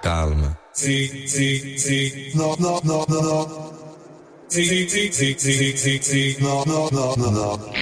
Calma. Sì, sì, sì, no, no, no, no, no. Sì, sì, sì, sì, sì, sì, sì, no, no, no, no, no.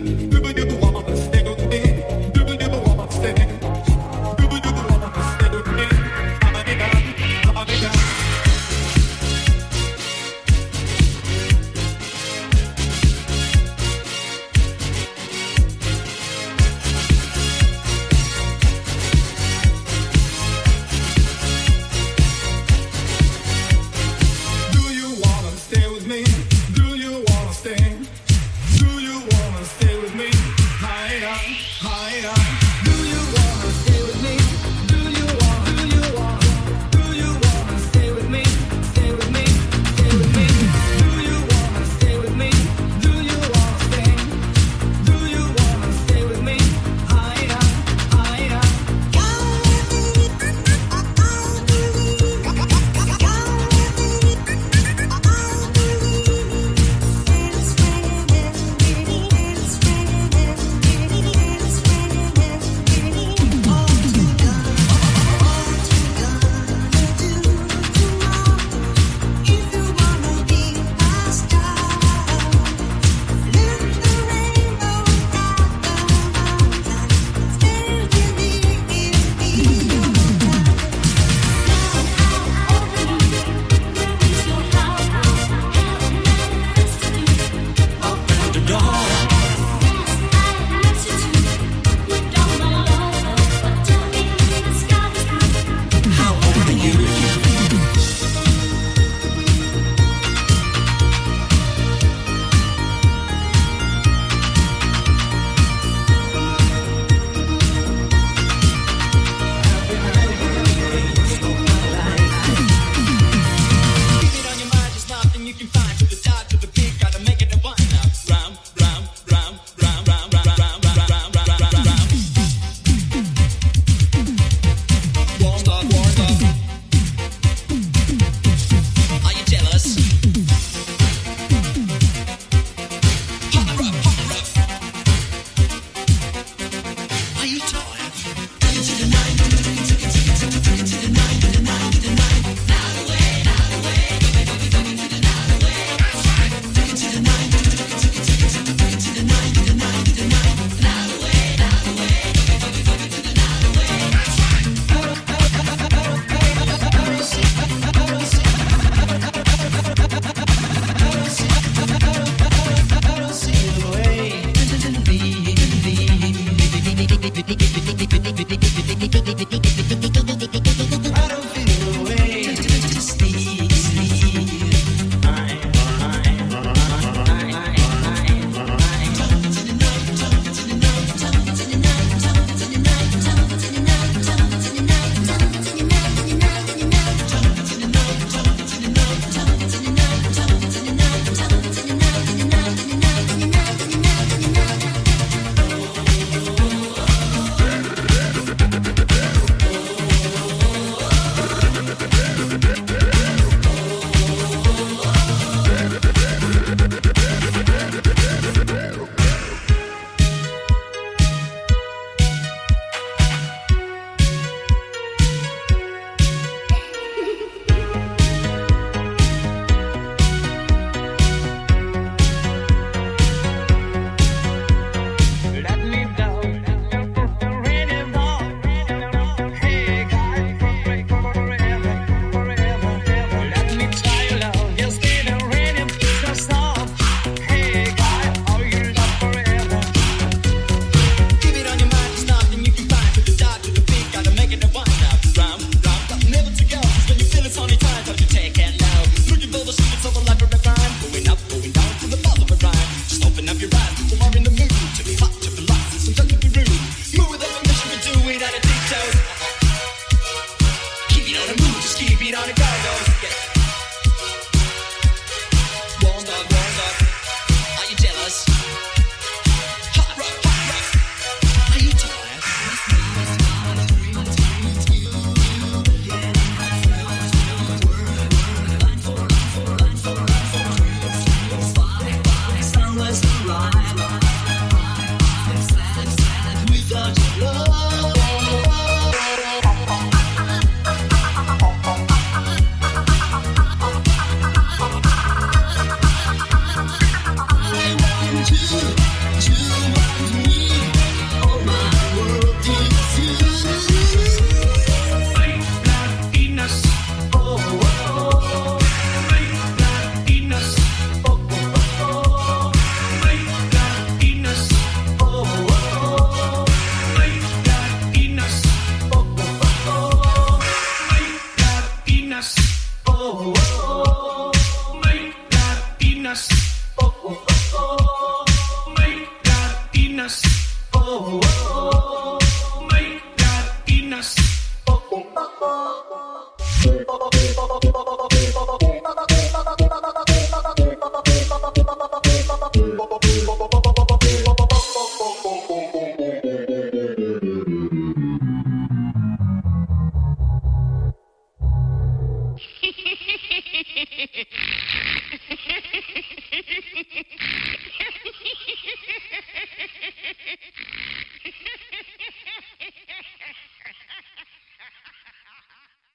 You.